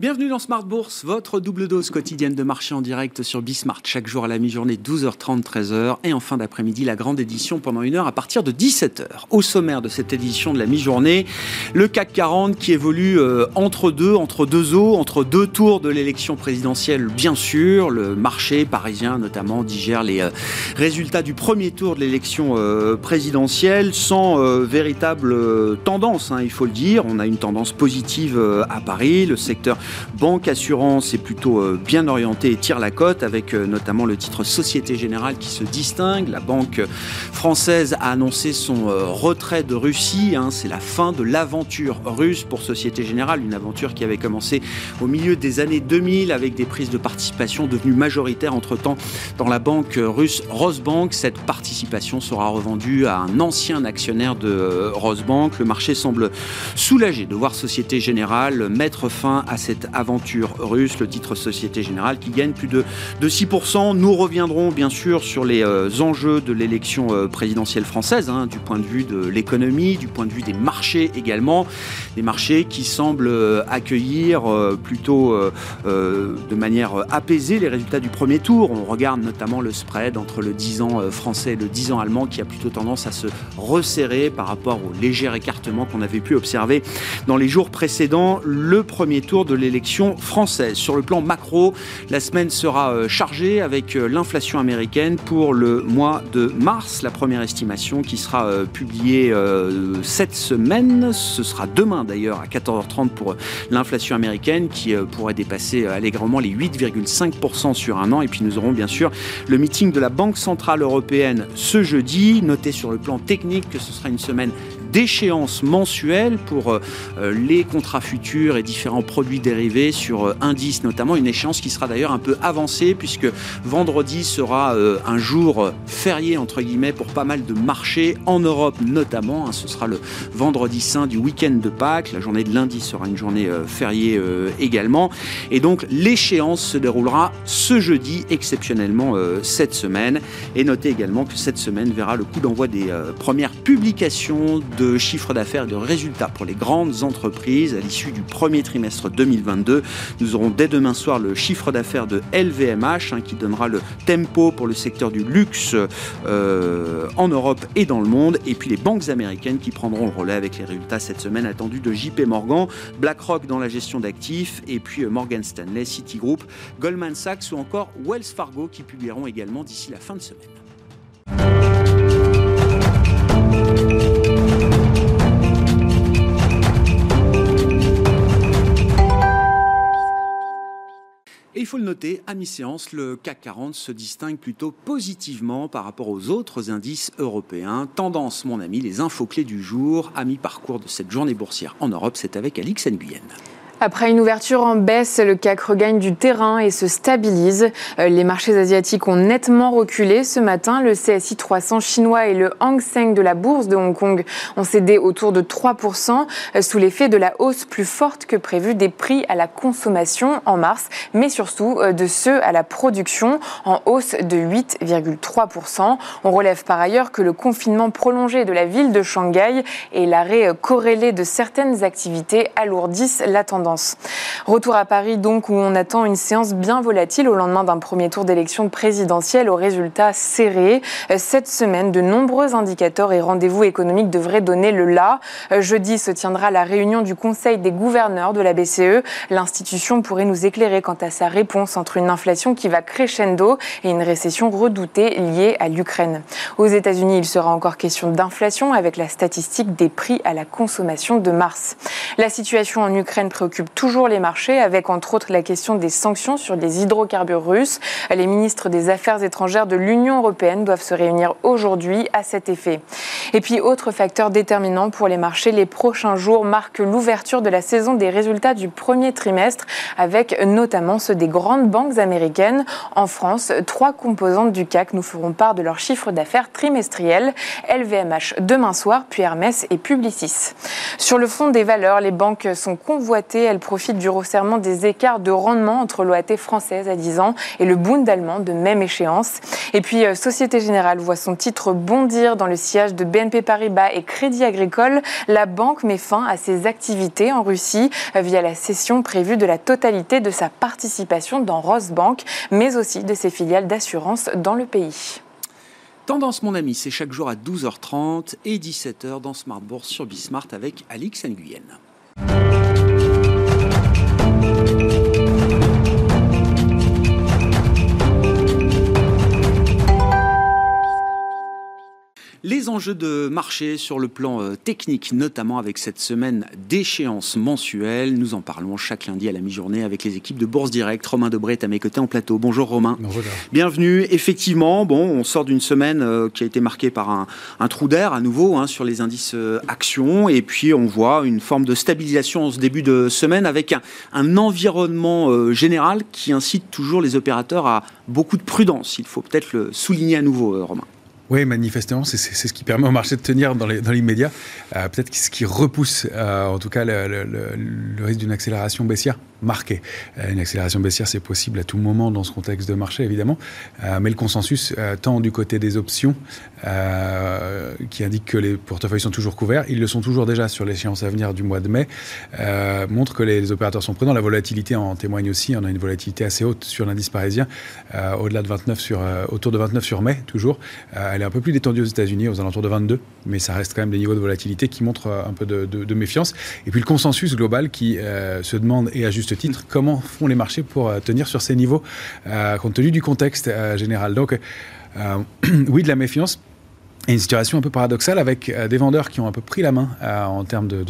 Bienvenue dans Smart Bourse, votre double dose quotidienne de marché en direct sur Bismart, chaque jour à la mi-journée 12h30, 13h et en fin d'après-midi la grande édition pendant une heure à partir de 17h. Au sommaire de cette édition de la mi-journée, le CAC 40 qui évolue euh, entre deux, entre deux eaux, entre deux tours de l'élection présidentielle bien sûr. Le marché parisien notamment digère les euh, résultats du premier tour de l'élection euh, présidentielle sans véritable tendance, hein, il faut le dire. On a une tendance positive à Paris, le secteur Banque Assurance est plutôt euh, bien orientée et tire la cote avec euh, notamment le titre Société Générale qui se distingue. La banque française a annoncé son euh, retrait de Russie. Hein. C'est la fin de l'aventure russe pour Société Générale, une aventure qui avait commencé au milieu des années 2000 avec des prises de participation devenues majoritaires entre-temps dans la banque russe Rosbank. Cette participation sera revendue à un ancien actionnaire de Rosbank. Le marché semble soulagé de voir Société Générale mettre fin à cette aventure russe, le titre Société Générale qui gagne plus de, de 6%. Nous reviendrons bien sûr sur les euh, enjeux de l'élection euh, présidentielle française, hein, du point de vue de l'économie, du point de vue des marchés également. Des marchés qui semblent euh, accueillir plutôt de manière apaisée les résultats du premier tour. On regarde notamment le spread entre le 10 ans français et le 10 ans allemand qui a plutôt tendance à se resserrer par rapport au léger écartement qu'on avait pu observer dans les jours précédents. Le premier tour de l'élection française. Sur le plan macro, la semaine sera euh, chargée avec euh, l'inflation américaine pour le mois de mars. La première estimation qui sera euh, publiée cette semaine, ce sera demain d'ailleurs à 14h30 pour l'inflation américaine qui pourrait dépasser allègrement les 8,5% sur un an. Et puis nous aurons bien sûr le meeting de la Banque Centrale Européenne ce jeudi. Notez sur le plan technique que ce sera une semaine d'échéance mensuelle pour euh, euh, les contrats futurs et différents produits dérivés sur euh, indices notamment, une échéance qui sera d'ailleurs un peu avancée puisque vendredi sera un jour férié entre guillemets pour pas mal de marchés en Europe notamment. Hein. ce sera le vendredi saint du week-end de Pâques. La journée de lundi sera une journée fériée également. Et donc l'échéance se déroulera ce jeudi exceptionnellement cette semaine. Et notez également que cette semaine verra le coup d'envoi des premières publications de chiffre d'affaires et de résultats pour les grandes entreprises à l'issue du premier trimestre 2022. Nous aurons dès demain soir le chiffre d'affaires de LVMH hein, qui donnera le tempo pour le secteur du luxe euh, en Europe et dans le monde. Et puis les banques américaines qui prendront le relais avec les résultats cette semaine attendus de JP Morgan, BlackRock dans la gestion d'actifs et puis euh, Morgan Stanley, Citigroup, Goldman Sachs ou encore Wells Fargo qui publieront également d'ici la fin de semaine. Il faut le noter, à mi-séance, le CAC 40 se distingue plutôt positivement par rapport aux autres indices européens. Tendance, mon ami, les infos clés du jour, à mi-parcours de cette journée boursière en Europe, c'est avec Alix Nguyen. Après une ouverture en baisse, le CAC regagne du terrain et se stabilise. Euh, les marchés asiatiques ont nettement reculé ce matin. Le CSI 300 chinois et le Hang Seng de la bourse de Hong Kong ont cédé autour de 3% euh, sous l'effet de la hausse plus forte que prévue des prix à la consommation en mars, mais surtout euh, de ceux à la production en hausse de 8,3%. On relève par ailleurs que le confinement prolongé de la ville de Shanghai et l'arrêt corrélé de certaines activités alourdissent la tendance. Retour à Paris donc où on attend une séance bien volatile au lendemain d'un premier tour d'élection présidentielle aux résultats serrés. Cette semaine, de nombreux indicateurs et rendez-vous économiques devraient donner le là. Jeudi se tiendra la réunion du Conseil des gouverneurs de la BCE. L'institution pourrait nous éclairer quant à sa réponse entre une inflation qui va crescendo et une récession redoutée liée à l'Ukraine. Aux États-Unis, il sera encore question d'inflation avec la statistique des prix à la consommation de mars. La situation en Ukraine préoccupe toujours les marchés, avec entre autres la question des sanctions sur les hydrocarbures russes. Les ministres des Affaires étrangères de l'Union européenne doivent se réunir aujourd'hui à cet effet. Et puis, autre facteur déterminant pour les marchés, les prochains jours marquent l'ouverture de la saison des résultats du premier trimestre, avec notamment ceux des grandes banques américaines. En France, trois composantes du CAC nous feront part de leur chiffre d'affaires trimestriel. LVMH demain soir, puis Hermès et Publicis. Sur le fond des valeurs, les banques sont convoitées elle profite du resserrement des écarts de rendement entre l'OAT française à 10 ans et le Bund allemand de même échéance. Et puis euh, Société Générale voit son titre bondir dans le sillage de BNP Paribas et Crédit Agricole. La banque met fin à ses activités en Russie euh, via la cession prévue de la totalité de sa participation dans Rosbank, mais aussi de ses filiales d'assurance dans le pays. Tendance, mon ami, c'est chaque jour à 12h30 et 17h dans Smart Bourse sur Bismart avec Alix Nguyen. Enjeux de marché sur le plan euh, technique, notamment avec cette semaine d'échéance mensuelle. Nous en parlons chaque lundi à la mi-journée avec les équipes de Bourse Direct. Romain Debré est à mes côtés en plateau. Bonjour Romain. Bonjour. Bienvenue. Effectivement, bon, on sort d'une semaine euh, qui a été marquée par un, trou d'air à nouveau hein, sur les indices euh, actions. Et puis on voit une forme de stabilisation en ce début de semaine avec un, environnement général qui incite toujours les opérateurs à beaucoup de prudence. Il faut peut-être le souligner à nouveau, Romain. Oui, manifestement, c'est ce qui permet au marché de tenir dans l'immédiat. Euh, Peut-être ce qui repousse, euh, en tout cas, le risque d'une accélération baissière marquée. Euh, une accélération baissière, c'est possible à tout moment dans ce contexte de marché, évidemment. Euh, mais le consensus, euh, tant du côté des options, qui indique que les portefeuilles sont toujours couverts, ils le sont toujours déjà sur l'échéance à venir du mois de mai, montre que les, opérateurs sont prudents. La volatilité en témoigne aussi. On a une volatilité assez haute sur l'indice parisien, au-delà de 29 sur, autour de 29 sur mai, toujours. elle est un peu plus détendue aux États-Unis, aux alentours de 22, mais ça reste quand même des niveaux de volatilité qui montrent un peu de, de méfiance. Et puis le consensus global qui se demande et ajuste titre, comment font les marchés pour euh, tenir sur ces niveaux, euh, compte tenu du contexte euh, général. Donc, oui, de la méfiance et une situation un peu paradoxale avec euh, des vendeurs qui ont un peu pris la main euh, en termes de,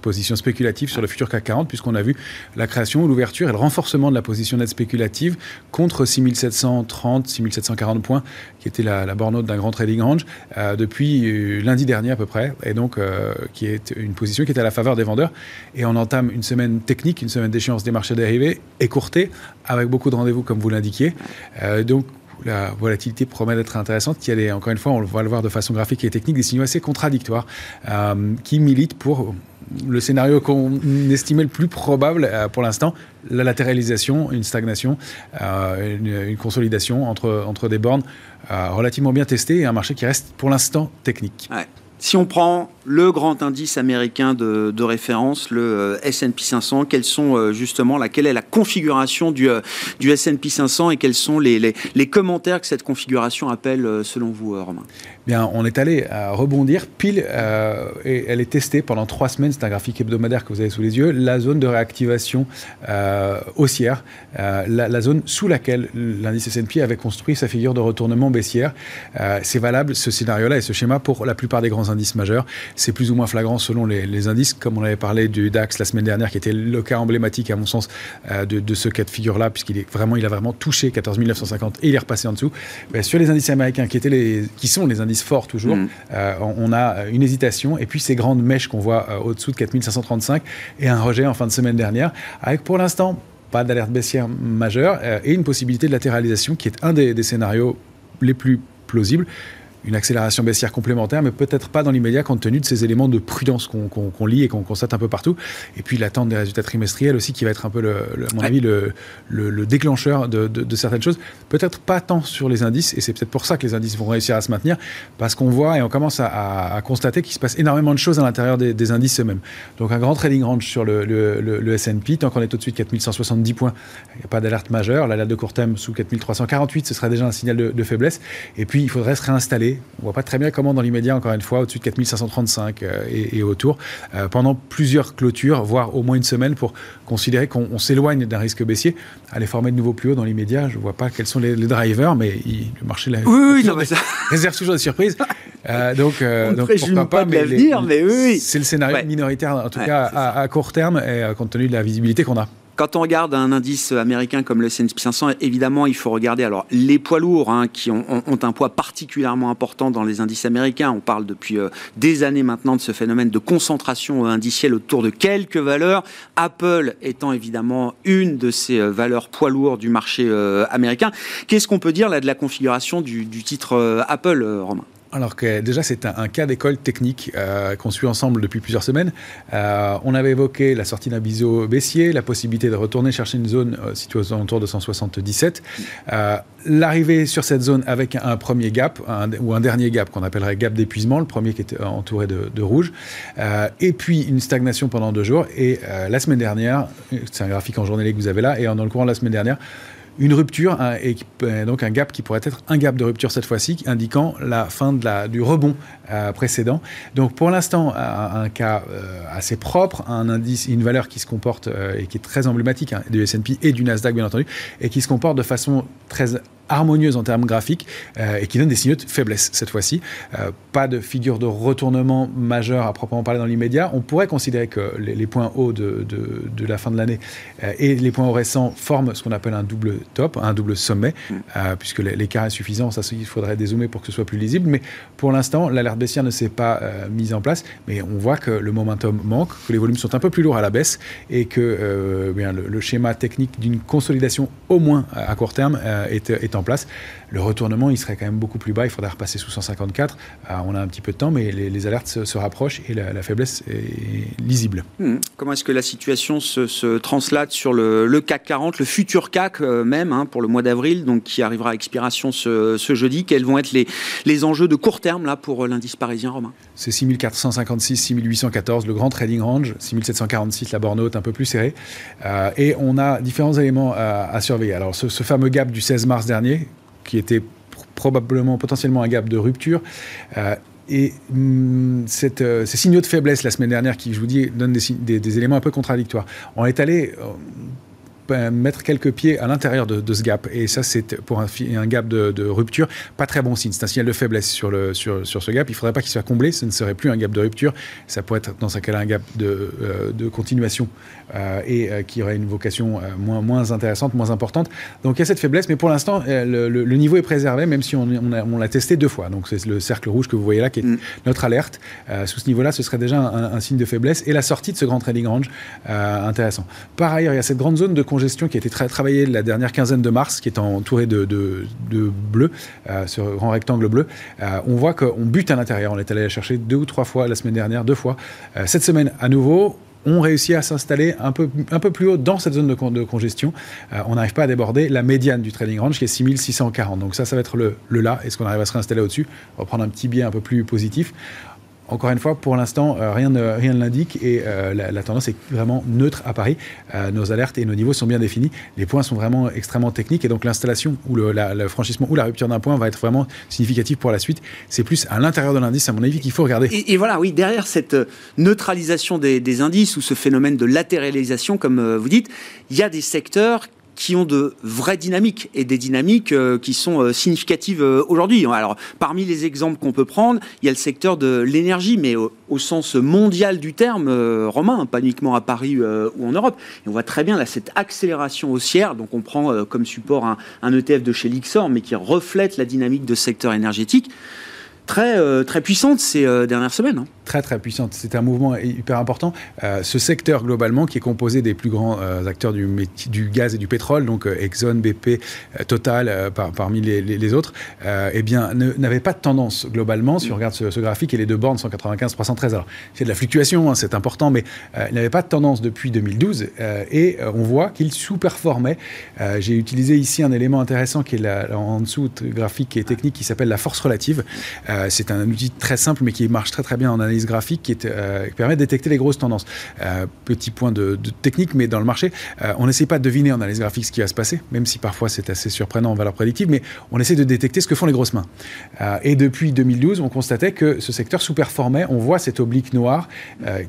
position spéculative sur le futur CAC 40, puisqu'on a vu la création, l'ouverture et le renforcement de la position nette spéculative contre 6730, 6740 points, qui était la, la borne d'un grand trading range, euh, depuis lundi dernier à peu près, et donc qui est une position qui est à la faveur des vendeurs. Et on entame une semaine technique, une semaine d'échéance des marchés dérivés, écourtée, avec beaucoup de rendez-vous comme vous l'indiquiez. Donc la volatilité promet d'être intéressante, qui est, encore une fois, on va le voir de façon graphique et technique, des signaux assez contradictoires euh, qui militent pour le scénario qu'on estimait le plus probable euh, pour l'instant, la latéralisation, une stagnation, euh, une, consolidation entre, entre des bornes relativement bien testées et un marché qui reste pour l'instant technique. Si on prend le grand indice américain de, référence, le euh, S&P 500, quelles sont euh, justement la, quelle est la configuration du, euh, du S&P 500 et quels sont les, les, commentaires que cette configuration appelle selon vous, Romain? Bien, on est allé à rebondir pile et elle est testée pendant trois semaines. C'est un graphique hebdomadaire que vous avez sous les yeux. La zone de réactivation haussière, la, la, zone sous laquelle l'indice S&P avait construit sa figure de retournement baissière. c'est valable ce scénario-là et ce schéma pour la plupart des grands indices majeurs. C'est plus ou moins flagrant selon les, les, indices, comme on avait parlé du DAX la semaine dernière, qui était le cas emblématique à mon sens de, de, ce cas de figure-là, puisqu'il est vraiment, il a vraiment touché 14 950 et il est repassé en dessous. Mais sur les indices américains, qui étaient les, qui sont les indices fort toujours. Mmh. Euh, on a une hésitation et puis ces grandes mèches qu'on voit euh, au-dessous de 4535 et un rejet en fin de semaine dernière avec pour l'instant pas d'alerte baissière majeure euh, et une possibilité de latéralisation qui est un des, des scénarios les plus plausibles une accélération baissière complémentaire, mais peut-être pas dans l'immédiat compte tenu de ces éléments de prudence qu'on qu qu lit et qu'on constate un peu partout. Et puis l'attente des résultats trimestriels aussi, qui va être un peu, le, le, à mon avis, le, le déclencheur de, de, de, certaines choses. Peut-être pas tant sur les indices, et c'est peut-être pour ça que les indices vont réussir à se maintenir, parce qu'on voit et on commence à, à, à constater qu'il se passe énormément de choses à l'intérieur des, des, indices eux-mêmes. Donc un grand trading range sur le, S&P, tant qu'on est au-dessus de 4170 points, il n'y a pas d'alerte majeure. L'alerte de court terme sous 4348, ce serait déjà un signal de, de faiblesse. Et puis il faudrait se réinstaller on voit pas très bien comment dans l'immédiat, encore une fois, au-dessus de 4535 euh, et, et, autour, euh, pendant plusieurs clôtures, voire au moins une semaine, pour considérer qu'on s'éloigne d'un risque baissier. Aller former de nouveaux plus hauts dans l'immédiat, je vois pas quels sont les, les drivers, mais il, le marché là, oui, oui, non, mais ça... réserve toujours des surprises. Euh, donc, euh, donc pourquoi pas, mais, mais oui. c'est le scénario ouais. minoritaire, en tout ouais, cas à, à, court terme, et compte tenu de la visibilité qu'on a. Quand on regarde un indice américain comme le S&P 500, évidemment, il faut regarder les poids lourds hein, qui ont, un poids particulièrement important dans les indices américains. On parle depuis euh, des années maintenant de ce phénomène de concentration indicielle autour de quelques valeurs. Apple étant évidemment une de ces euh, valeurs poids lourds du marché euh, américain. Qu'est-ce qu'on peut dire là de la configuration du, titre Apple, Romain? Alors que déjà c'est un, cas d'école technique euh, qu'on suit ensemble depuis plusieurs semaines. Euh, on avait évoqué la sortie d'un biseau baissier, la possibilité de retourner chercher une zone euh, située aux alentours de 177. L'arrivée sur cette zone avec un, premier gap ou un dernier gap qu'on appellerait gap d'épuisement, le premier qui était entouré de, rouge, et puis une stagnation pendant deux jours. Et la semaine dernière, c'est un graphique en journée que vous avez là, et dans le courant de la semaine dernière, une rupture, et euh, donc un gap qui pourrait être un gap de rupture cette fois-ci, indiquant la fin de la, du rebond euh, précédent. Donc pour l'instant, un, cas euh, assez propre, un indice, une valeur qui se comporte et qui est très emblématique hein, du S&P et du Nasdaq bien entendu, et qui se comporte de façon très harmonieuse en termes graphiques euh, et qui donne des signaux de faiblesse cette fois-ci. Euh, pas de figure de retournement majeur à proprement parler dans l'immédiat. On pourrait considérer que les, points hauts de, de, la fin de l'année euh, et les points hauts récents forment ce qu'on appelle un double top, un double sommet, mm. puisque l'écart est suffisant. Ça, il faudrait dézoomer pour que ce soit plus lisible. Mais pour l'instant, l'alerte baissière ne s'est pas mise en place. Mais on voit que le momentum manque, que les volumes sont un peu plus lourds à la baisse et que bien, le, schéma technique d'une consolidation au moins à court terme est, est en place. Le retournement, il serait quand même beaucoup plus bas. Il faudrait repasser sous 154. Euh, on a un petit peu de temps, mais les, alertes se, rapprochent et la, faiblesse est lisible. Hmm. Comment est-ce que la situation se, translate sur le, CAC 40, le futur CAC euh, même, hein, pour le mois d'avril, donc qui arrivera à expiration ce, jeudi? Quels vont être les, les enjeux de court terme là pour l'indice parisien, Romain? C'est 6456, 6814, le grand trading range, 6746, la borne haute un peu plus serrée. Euh, et on a différents éléments à surveiller. Alors, ce, ce fameux gap du 16 mars dernier, qui était probablement potentiellement un gap de rupture. Euh, et hum, euh, ces signaux de faiblesse la semaine dernière, qui je vous dis donnent des, des, éléments un peu contradictoires, on est allé euh, mettre quelques pieds à l'intérieur de, ce gap. Et ça, c'est pour un, un gap de, rupture, pas très bon signe. C'est un signal de faiblesse sur, le, sur, sur ce gap. Il ne faudrait pas qu'il soit comblé. Ce ne serait plus un gap de rupture. Ça pourrait être dans ce cas-là un gap de, euh, de continuation euh, et euh, qui aurait une vocation moins, moins intéressante, moins importante. Donc il y a cette faiblesse, mais pour l'instant, le, niveau est préservé, même si on, on l'a testé deux fois. Donc c'est le cercle rouge que vous voyez là qui est mm. notre alerte. sous ce niveau-là, ce serait déjà un, signe de faiblesse. Et la sortie de ce grand trading range, intéressant. Par ailleurs, il y a cette grande zone de congestion qui a été travaillée la dernière quinzaine de mars, qui est entourée de, bleu, euh, ce grand rectangle bleu. Euh, on voit qu'on bute à l'intérieur. On est allé la chercher deux ou trois fois la semaine dernière, deux fois. Euh, cette semaine, à nouveau, on réussit à s'installer un peu, plus haut dans cette zone de, de congestion. on n'arrive pas à déborder la médiane du trading range qui est 6640. Donc ça, ça va être le, le là. Est-ce qu'on arrive à se réinstaller au-dessus? On va prendre un petit biais un peu plus positif. Encore une fois, pour l'instant, euh, rien ne, l'indique et euh, la, tendance est vraiment neutre à Paris. Euh, nos alertes et nos niveaux sont bien définis. Les points sont vraiment extrêmement techniques et donc l'installation ou le, franchissement ou la rupture d'un point va être vraiment significatif pour la suite. C'est plus à l'intérieur de l'indice, à mon avis, qu'il faut regarder. Et, voilà, oui, derrière cette neutralisation des, des, indices ou ce phénomène de latéralisation, comme vous dites, il y a des secteurs qui ont de vraies dynamiques et des dynamiques euh, qui sont euh, significatives euh, aujourd'hui. Alors, parmi les exemples qu'on peut prendre, il y a le secteur de l'énergie, mais au, sens mondial du terme, romain, pas uniquement à Paris ou en Europe. Et on voit très bien là cette accélération haussière. Donc, on prend comme support un, ETF de chez Lixor, mais qui reflète la dynamique de secteur énergétique très, très puissante ces dernières semaines. Très, très puissante. C'est un mouvement hyper important. Euh, ce secteur, globalement, qui est composé des plus grands acteurs du, gaz et du pétrole, donc Exxon, BP, Total, parmi les, autres, eh bien, n'avait pas de tendance, globalement, si on regarde ce, graphique et les deux bornes 195, 313. Alors, c'est de la fluctuation, hein, c'est important, mais il n'avait pas de tendance depuis 2012 et on voit qu'il sous-performait. J'ai utilisé ici un élément intéressant qui est en dessous, graphique et technique, qui s'appelle la force relative. Euh, c'est un outil très simple, mais qui marche très très bien en analyse graphique, qui, euh, permet de détecter les grosses tendances. Euh, petit point de, technique, mais dans le marché, on n'essaie pas de deviner en analyse graphique ce qui va se passer, même si parfois c'est assez surprenant en valeur prédictive, mais on essaie de détecter ce que font les grosses mains. et depuis 2012, on constatait que ce secteur sous-performait. On voit cette oblique noire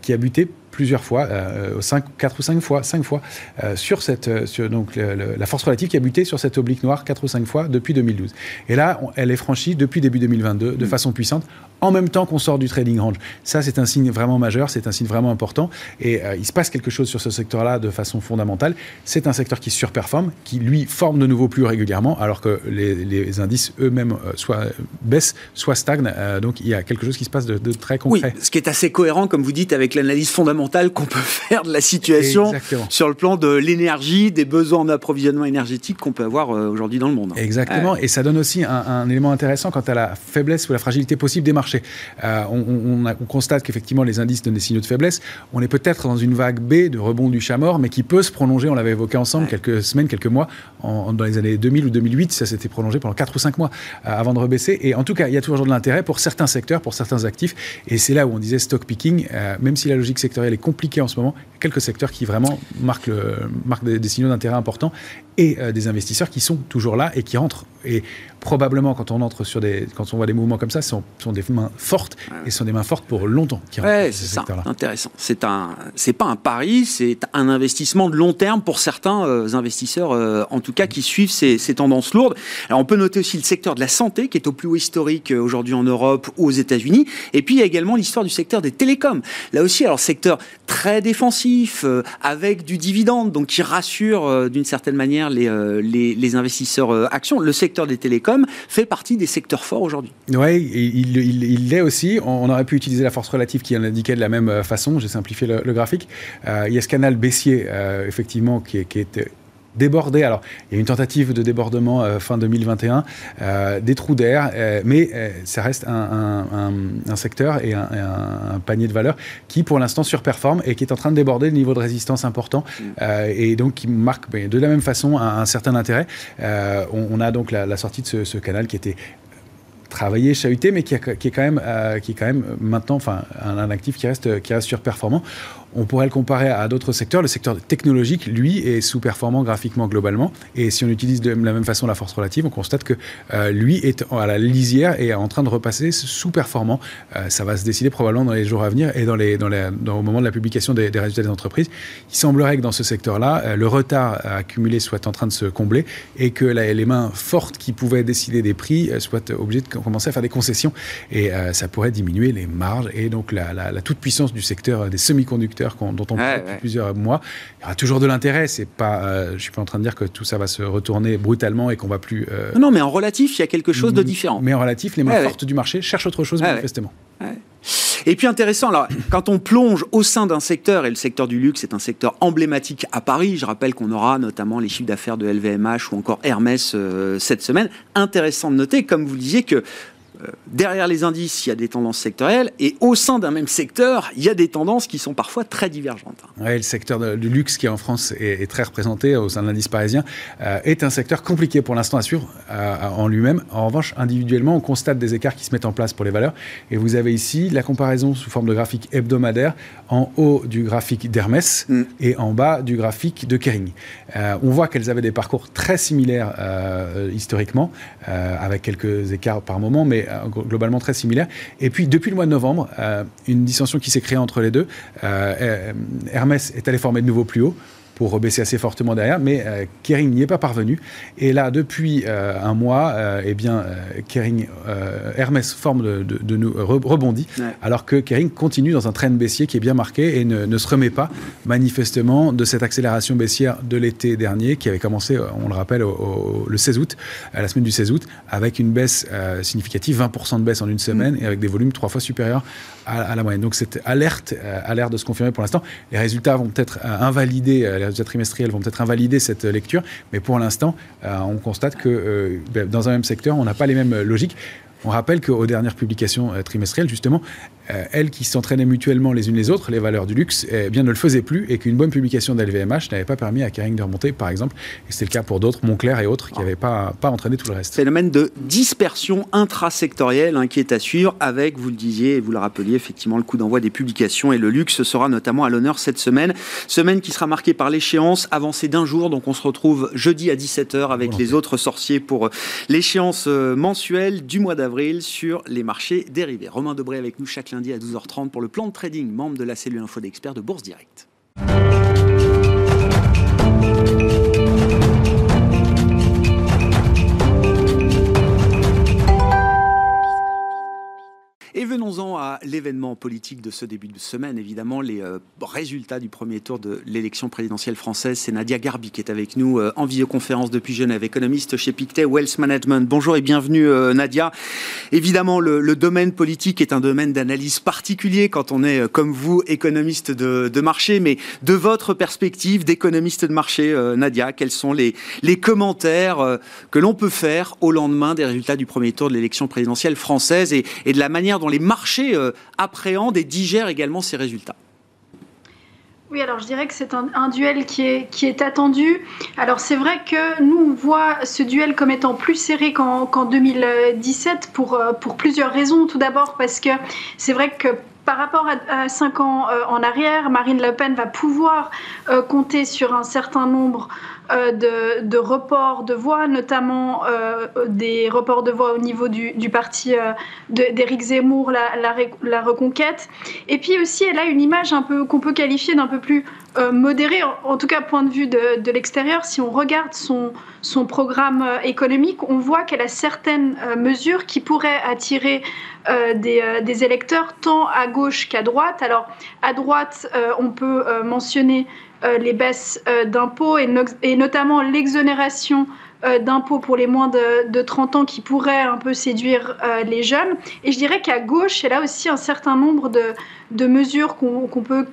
qui a buté plusieurs fois, euh, 5, 4 ou 5 fois, 5 fois, euh, sur cette, euh, sur, donc la force relative qui a buté sur cette oblique noire 4 ou 5 fois depuis 2012. Et là, elle est franchie depuis début 2022 de mm. façon puissante, en même temps qu'on sort du trading range. Ça, c'est un signe vraiment majeur, c'est un signe vraiment important. Et euh, il se passe quelque chose sur ce secteur-là de façon fondamentale. C'est un secteur qui surperforme, qui lui forme de nouveau plus régulièrement, alors que les, indices eux-mêmes soit baissent, soit stagnent. donc il y a quelque chose qui se passe de, de très concret. Oui, ce qui est assez cohérent, comme vous dites, avec l'analyse fondamentale qu'on peut faire de la situation sur le plan de l'énergie, des besoins en approvisionnement énergétique qu'on peut avoir euh, aujourd'hui dans le monde. Exactement, et ça donne aussi un, élément intéressant quant à la faiblesse ou la fragilité possible des marchés. Euh, on, constate qu'effectivement les indices donnent des signaux de faiblesse. On est peut-être dans une vague B de rebond du chat mort, mais qui peut se prolonger, on l'avait évoqué ensemble, quelques semaines, quelques mois, dans les années 2000 ou 2008, ça s'était prolongé pendant 4 ou 5 mois euh, avant de rebaisser. Et en tout cas, il y a toujours de l'intérêt pour certains secteurs, pour certains actifs, et c'est là où on disait stock picking, même si la logique sectorielle est compliquée en ce moment, quelques secteurs qui vraiment marquent, le, marquent des, signaux d'intérêt importants et euh, des investisseurs qui sont toujours là et qui rentrent. Et probablement, quand on entre sur des, quand on voit des mouvements comme ça, ce sont, sont, des mains fortes et ce sont des mains fortes pour longtemps. Qui ouais, c'est ça. Intéressant. C'est un, c'est pas un pari, c'est un investissement de long terme pour certains euh, investisseurs, euh, en tout cas, qui suivent ces, ces, tendances lourdes. Alors, on peut noter aussi le secteur de la santé qui est au plus haut historique aujourd'hui en Europe ou aux États-Unis. Et puis, il y a également l'histoire du secteur des télécoms. Là aussi, alors secteur très défensif, avec du dividende, donc qui rassure d'une certaine manière euh, les, investisseurs euh, actions. Le secteur des télécoms fait partie des secteurs forts aujourd'hui. Oui, il l'est aussi. On, aurait pu utiliser la force relative qui en indiquait de la même euh, façon. J'ai simplifié le, graphique. il y a ce canal baissier, effectivement, qui, qui est débordé. Alors, il y a une tentative de débordement euh, fin 2021, euh, des trous d'air, euh, mais ça reste un, secteur et un, panier de valeurs qui, pour l'instant, surperforme et qui est en train de déborder le niveau de résistance important mm. et donc qui marque ben, de la même façon un, certain intérêt. On, a donc la, sortie de ce, ce canal qui était travaillé, chahuté, mais qui, est quand même, qui est quand même maintenant, enfin, un, actif qui reste, qui reste surperformant. On pourrait le comparer à d'autres secteurs. Le secteur technologique, lui, est sous-performant graphiquement globalement. Et si on utilise de la même façon la force relative, on constate que euh, lui est à la lisière et en train de repasser sous-performant. Euh, ça va se décider probablement dans les jours à venir et au moment de la publication des, résultats des entreprises. Il semblerait que dans ce secteur-là, euh, le retard accumulé soit en train de se combler et que les mains fortes qui pouvaient décider des prix soient obligées de commencer à faire des concessions. Et ça pourrait diminuer les marges et donc la, la toute-puissance du secteur des semi-conducteurs dont on parle depuis plusieurs mois. Il y aura toujours de l'intérêt. C'est pas, euh, je suis pas en train de dire que tout ça va se retourner brutalement et qu'on va plus. Euh, non, mais en relatif, il y a quelque chose de différent. Mais en relatif, les mains fortes du marché cherchent autre chose manifestement. Et puis intéressant, alors, quand on plonge au sein d'un secteur, et le secteur du luxe est un secteur emblématique à Paris, je rappelle qu'on aura notamment les chiffres d'affaires de LVMH ou encore Hermès euh, cette semaine, intéressant de noter, comme vous le disiez, que derrière les indices, il y a des tendances sectorielles, et au sein d'un même secteur, il y a des tendances qui sont parfois très divergentes. Oui, le secteur du luxe qui en France est, très représenté au sein de l'indice parisien euh, est un secteur compliqué pour l'instant à suivre euh, en lui-même. En revanche, individuellement, on constate des écarts qui se mettent en place pour les valeurs, et vous avez ici la comparaison sous forme de graphique hebdomadaire en haut du graphique d'Hermès mm. et en bas du graphique de Kering. on voit qu'elles avaient des parcours très similaires historiquement, avec quelques écarts par moment, mais euh, globalement très similaire. Et puis, depuis le mois de novembre, euh, une dissension qui s'est créée entre les deux. Euh, Hermès est allé former de nouveau plus haut pour rebaisser assez fortement derrière, mais euh, Kering n'y est pas parvenu. Et là, depuis euh, un mois, euh, eh bien, Kering, Hermès forme de, de, nous rebondit, alors que Kering continue dans un train baissier qui est bien marqué et ne, se remet pas manifestement de cette accélération baissière de l'été dernier qui avait commencé, on le rappelle, le 16 août, à la semaine du 16 août, avec une baisse significative, 20% de baisse en une semaine et avec des volumes trois fois supérieurs à, la moyenne. Donc cette alerte a l'air de se confirmer pour l'instant. Les résultats vont peut-être invalider résultats trimestriels vont peut-être invalider cette lecture, mais pour l'instant, euh, on constate que euh, ben, dans un même secteur, on n'a pas les mêmes logiques. On rappelle qu'aux dernières publications euh, trimestrielles, justement, euh, elles qui s'entraînaient mutuellement les unes les autres, les valeurs du luxe, eh bien, ne le faisaient plus et qu'une bonne publication d'LVMH n'avait pas permis à Kering de remonter, par exemple. Et c'était le cas pour d'autres, Montclair et autres, qui n'avaient pas, pas entraîné tout le reste. Phénomène de dispersion intrasectorielle hein, qui est à suivre avec, vous le disiez et vous le rappeliez, effectivement, le coup d'envoi des publications et le luxe sera notamment à l'honneur cette semaine. Semaine qui sera marquée par l'échéance avancée d'un jour. Donc on se retrouve jeudi à 17h avec les autres sorciers pour euh, l'échéance euh, mensuelle du mois d'avril sur les marchés dérivés. Romain Debré avec nous chaque lundi à 12h30 pour le plan de trading, membre de la cellule info d'experts de Bourse Direct. Venons-en à l'événement politique de ce début de semaine, évidemment, les euh, résultats du premier tour de l'élection présidentielle française. C'est Nadia Garbi qui est avec nous euh, en visioconférence depuis Genève, économiste chez Pictet Wealth Management. Bonjour et bienvenue euh, Nadia. Évidemment, le, domaine politique est un domaine d'analyse particulier quand on est, comme vous, économiste de, marché, mais de votre perspective d'économiste de marché, Nadia, quels sont les, commentaires que l'on peut faire au lendemain des résultats du premier tour de l'élection présidentielle française et de la manière dont les marchés euh, appréhendent et digèrent également ces résultats. Oui, alors je dirais que c'est un, duel qui est, qui est attendu. Alors c'est vrai que nous, on voit ce duel comme étant plus serré qu'en 2017 pour, euh, pour plusieurs raisons. Tout d'abord parce que c'est vrai que par rapport à, cinq ans euh, en arrière, Marine Le Pen va pouvoir compter sur un certain nombre euh, de, reports de voix, notamment euh, des reports de voix au niveau du, parti euh, d'Éric Zemmour, la, Reconquête. Et puis aussi, elle a une image un peu qu'on peut qualifier d'un peu plus modérée, en, tout cas point de vue de, l'extérieur. Si on regarde son, son programme économique, on voit qu'elle a certaines mesures qui pourraient attirer des, électeurs tant à gauche qu'à droite. Alors à droite, on peut mentionner les baisses euh, d'impôts et, notamment l'exonération euh, d'impôts pour les moins de, 30 ans qui pourrait un peu séduire les jeunes. Et je dirais qu'à gauche, elle a aussi un certain nombre de, mesures qu'on peut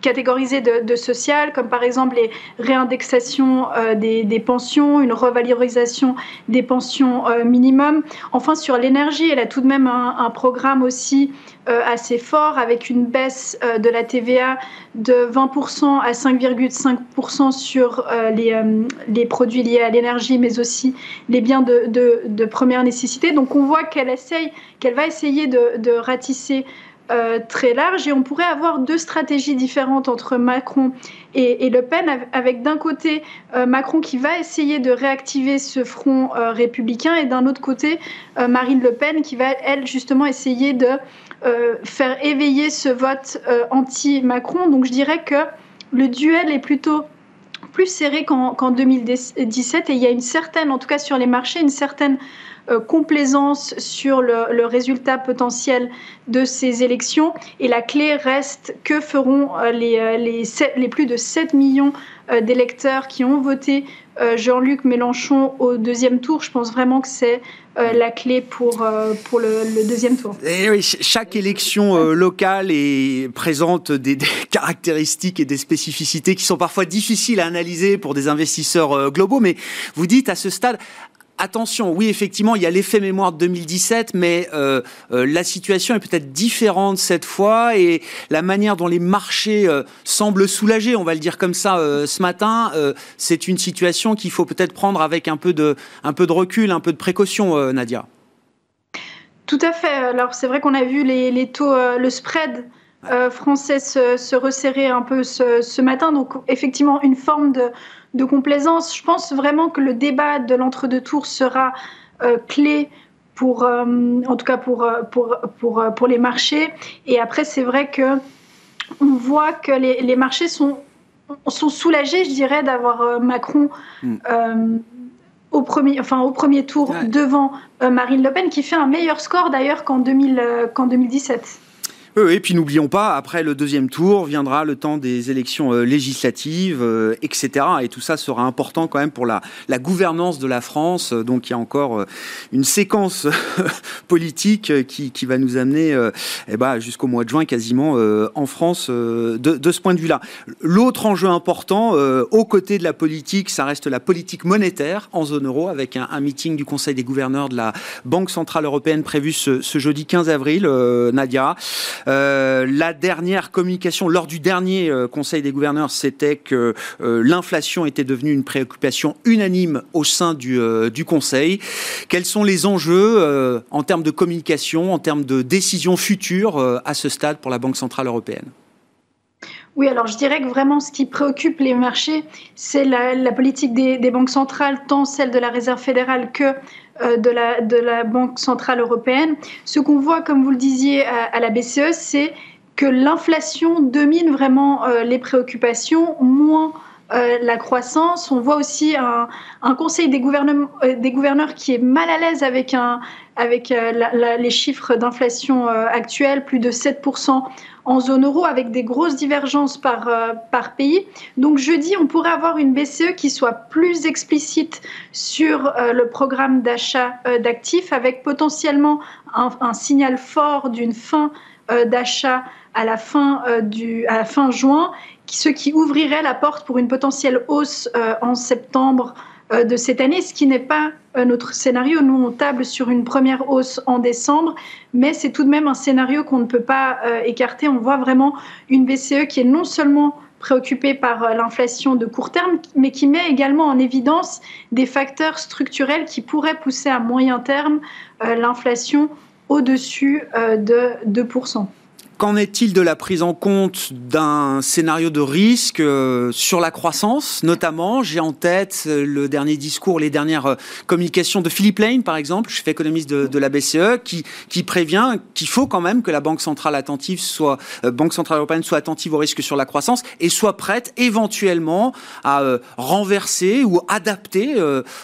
catégorisées de, de social, comme par exemple les réindexations euh, des, pensions, une revalorisation des pensions euh, minimum. Enfin, sur l'énergie, elle a tout de même un, programme aussi euh, assez fort avec une baisse de la TVA de 20% à 5,5% sur les, produits liés à l'énergie, mais aussi les biens de, de, première nécessité. Donc on voit qu'elle essaye, qu'elle va essayer de, de ratisser euh, très large et on pourrait avoir deux stratégies différentes entre Macron et, Le Pen, avec d'un côté euh, Macron qui va essayer de réactiver ce front euh, républicain et d'un autre côté Marine Le Pen qui va, elle, justement essayer de faire éveiller ce vote anti-Macron. Donc je dirais que le duel est plutôt plus serré qu'en 2017 et il y a une certaine, en tout cas sur les marchés, une certaine euh, complaisance sur le, résultat potentiel de ces élections. Et la clé reste que feront euh, les, euh, les, plus de 7 millions d'électeurs qui ont voté Jean-Luc Mélenchon au deuxième tour. Je pense vraiment que c'est la clé pour, pour le, deuxième tour. Chaque élection locale est, présente des, caractéristiques et des spécificités qui sont parfois difficiles à analyser pour des investisseurs globaux, mais vous dites à ce stade, Attention, oui, effectivement, il y a l'effet mémoire de 2017, mais euh, euh, la situation est peut-être différente cette fois et la manière dont les marchés euh, semblent soulagés, on va le dire comme ça, ce matin, c'est une situation qu'il faut peut-être prendre avec un peu, de, un peu de recul, un peu de précaution, Nadia. Tout à fait. Alors, c'est vrai qu'on a vu les, les taux, le spread français se, resserrer un peu ce, ce, matin. Donc, effectivement, une forme de, de complaisance. Je pense vraiment que le débat de l'entre-deux tours sera euh, clé pour, euh, en tout cas pour, euh, pour, pour, pour les marchés. Et après, c'est vrai que on voit que les, les, marchés sont, sont soulagés, je dirais, d'avoir Macron. Hmm. au premier, enfin, au premier tour devant Marine Le Pen, qui fait un meilleur score d'ailleurs qu'en qu'en 2017. Et puis n'oublions pas, après le deuxième tour, viendra le temps des élections euh, législatives, euh, etc. Et tout ça sera important quand même pour la, la gouvernance de la France. Donc il y a encore euh, une séquence politique qui, qui, va nous amener eh ben, jusqu'au mois de juin quasiment en France de, de, ce point de vue-là. L'autre enjeu important, aux côtés de la politique, ça reste la politique monétaire en zone euro, avec un, un meeting du Conseil des gouverneurs de la Banque Centrale Européenne prévu ce, ce jeudi 15 avril, Nadia. Euh, la dernière communication lors du dernier euh, Conseil des gouverneurs, c'était que euh, l'inflation était devenue une préoccupation unanime au sein du, Conseil. Quels sont les enjeux en termes de communication, en termes de décisions futures à ce stade pour la Banque centrale européenne? Oui, alors je dirais que vraiment ce qui préoccupe les marchés, c'est la, politique des, banques centrales, tant celle de la Réserve fédérale que de, la, de la Banque centrale européenne. Ce qu'on voit, comme vous le disiez à, la BCE, c'est que l'inflation domine vraiment euh, les préoccupations, moins la croissance. On voit aussi un, conseil des, des, gouverneurs qui est mal à l'aise avec, avec les chiffres d'inflation actuels, plus de 7% en zone euro avec des grosses divergences par, euh, pays. Donc jeudi, on pourrait avoir une BCE qui soit plus explicite sur euh, le programme d'achat euh, d'actifs avec potentiellement un, signal fort d'une fin d'achat à la fin juin, ce qui ouvrirait la porte pour une potentielle hausse en septembre euh, de cette année, ce qui n'est pas notre scénario. Nous, on table sur une première hausse en décembre, mais c'est tout de même un scénario qu'on ne peut pas euh, écarter. On voit vraiment une BCE qui est non seulement préoccupée par euh, l'inflation de court terme, mais qui met également en évidence des facteurs structurels qui pourraient pousser à moyen terme l'inflation au-dessus de 2%. Qu'en est-il de la prise en compte d'un scénario de risque euh, sur la croissance, notamment? J'ai en tête euh, le dernier discours, les dernières euh, communications de Philippe Lane, par exemple, chef économiste de, la BCE, qui, prévient qu'il faut quand même que la Banque centrale attentive soit, Banque centrale européenne soit attentive au risque sur la croissance et soit prête éventuellement à renverser ou adapter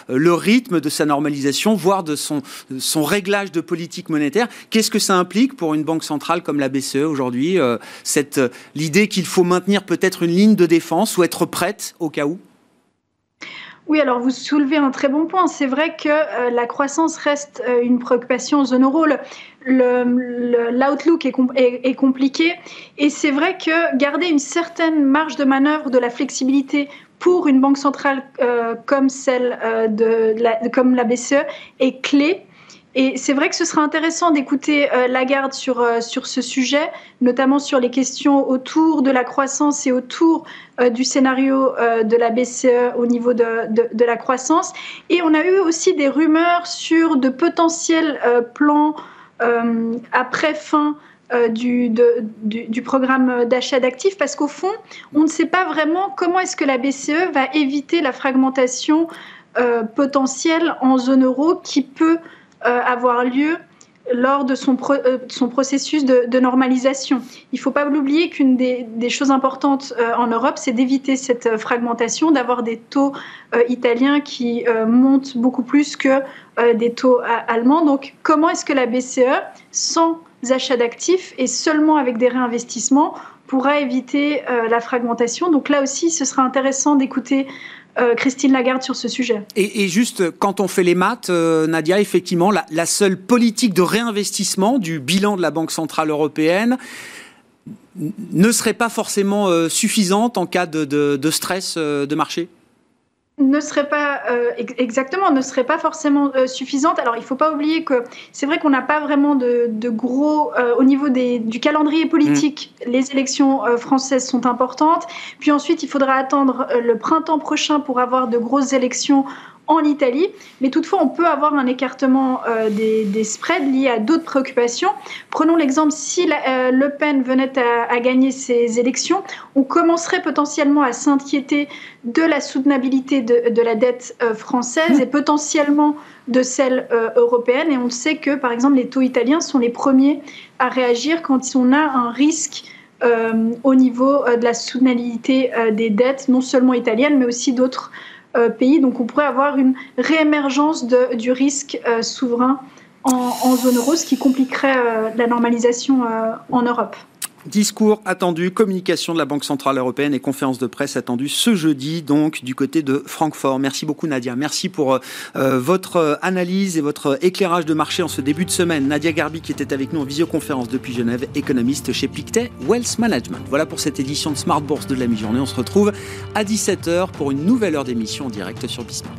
le rythme de sa normalisation, voire de son réglage de politique monétaire. Qu'est-ce que ça implique pour une banque centrale comme la BCE aujourd'hui euh, cette euh, l'idée qu'il faut maintenir peut-être une ligne de défense ou être prête au cas où? Oui, alors vous soulevez un très bon point. C'est vrai que euh, la croissance reste une préoccupation zone euro. L'outlook est, compliqué et c'est vrai que garder une certaine marge de manœuvre, de la flexibilité pour une banque centrale comme celle de comme la BCE est clé et c'est vrai que ce sera intéressant d'écouter euh, Lagarde sur, euh, sur ce sujet, notamment sur les questions autour de la croissance et autour euh, du scénario de la BCE au niveau de, de, la croissance. Et on a eu aussi des rumeurs sur de potentiels plans après fin du, du, programme d'achat d'actifs, parce qu'au fond, on ne sait pas vraiment comment est-ce que la BCE va éviter la fragmentation potentielle en zone euro qui peut avoir lieu lors de son, euh, processus de, normalisation. Il ne faut pas l'oublier qu'une des, choses importantes euh, en Europe, c'est d'éviter cette fragmentation, d'avoir des taux italiens qui montent beaucoup plus que des taux allemands. Donc comment est-ce que la BCE, sans achat d'actifs et seulement avec des réinvestissements, pourra éviter la fragmentation? Donc là aussi, ce sera intéressant d'écouter euh, Christine Lagarde sur ce sujet. Et, juste, quand on fait les maths, euh, Nadia, effectivement, la, seule politique de réinvestissement du bilan de la Banque Centrale Européenne ne serait pas forcément euh, suffisante en cas de stress de marché? Ne serait pas euh, exactement ne serait pas forcément euh, suffisante. Alors il ne faut pas oublier que c'est vrai qu'on n'a pas vraiment de, gros euh, au niveau des, du calendrier politique. Mm. Les élections françaises sont importantes. Puis ensuite il faudra attendre le printemps prochain pour avoir de grosses élections en Italie. Mais toutefois, on peut avoir un écartement euh, des, spreads liés à d'autres préoccupations. Prenons l'exemple, si euh, Le Pen venait à, gagner ses élections, on commencerait potentiellement à s'inquiéter de la soutenabilité de, la dette euh, française et potentiellement de celle européenne. Et on sait que, par exemple, les taux italiens sont les premiers à réagir quand on a un risque au niveau de la soutenabilité des dettes, non seulement italiennes, mais aussi d'autres pays. Donc on pourrait avoir une réémergence du risque euh, souverain en, zone euro, ce qui compliquerait euh, la normalisation en Europe. Discours attendu, communication de la Banque Centrale Européenne et conférence de presse attendue ce jeudi, donc du côté de Francfort. Merci beaucoup Nadia. Merci pour votre analyse et votre éclairage de marché en ce début de semaine. Nadia Garbi qui était avec nous en visioconférence depuis Genève, économiste chez Pictet Wealth Management. Voilà pour cette édition de Smart Bourse de la mi-journée. On se retrouve à 17h pour une nouvelle heure d'émission en direct sur Bismart.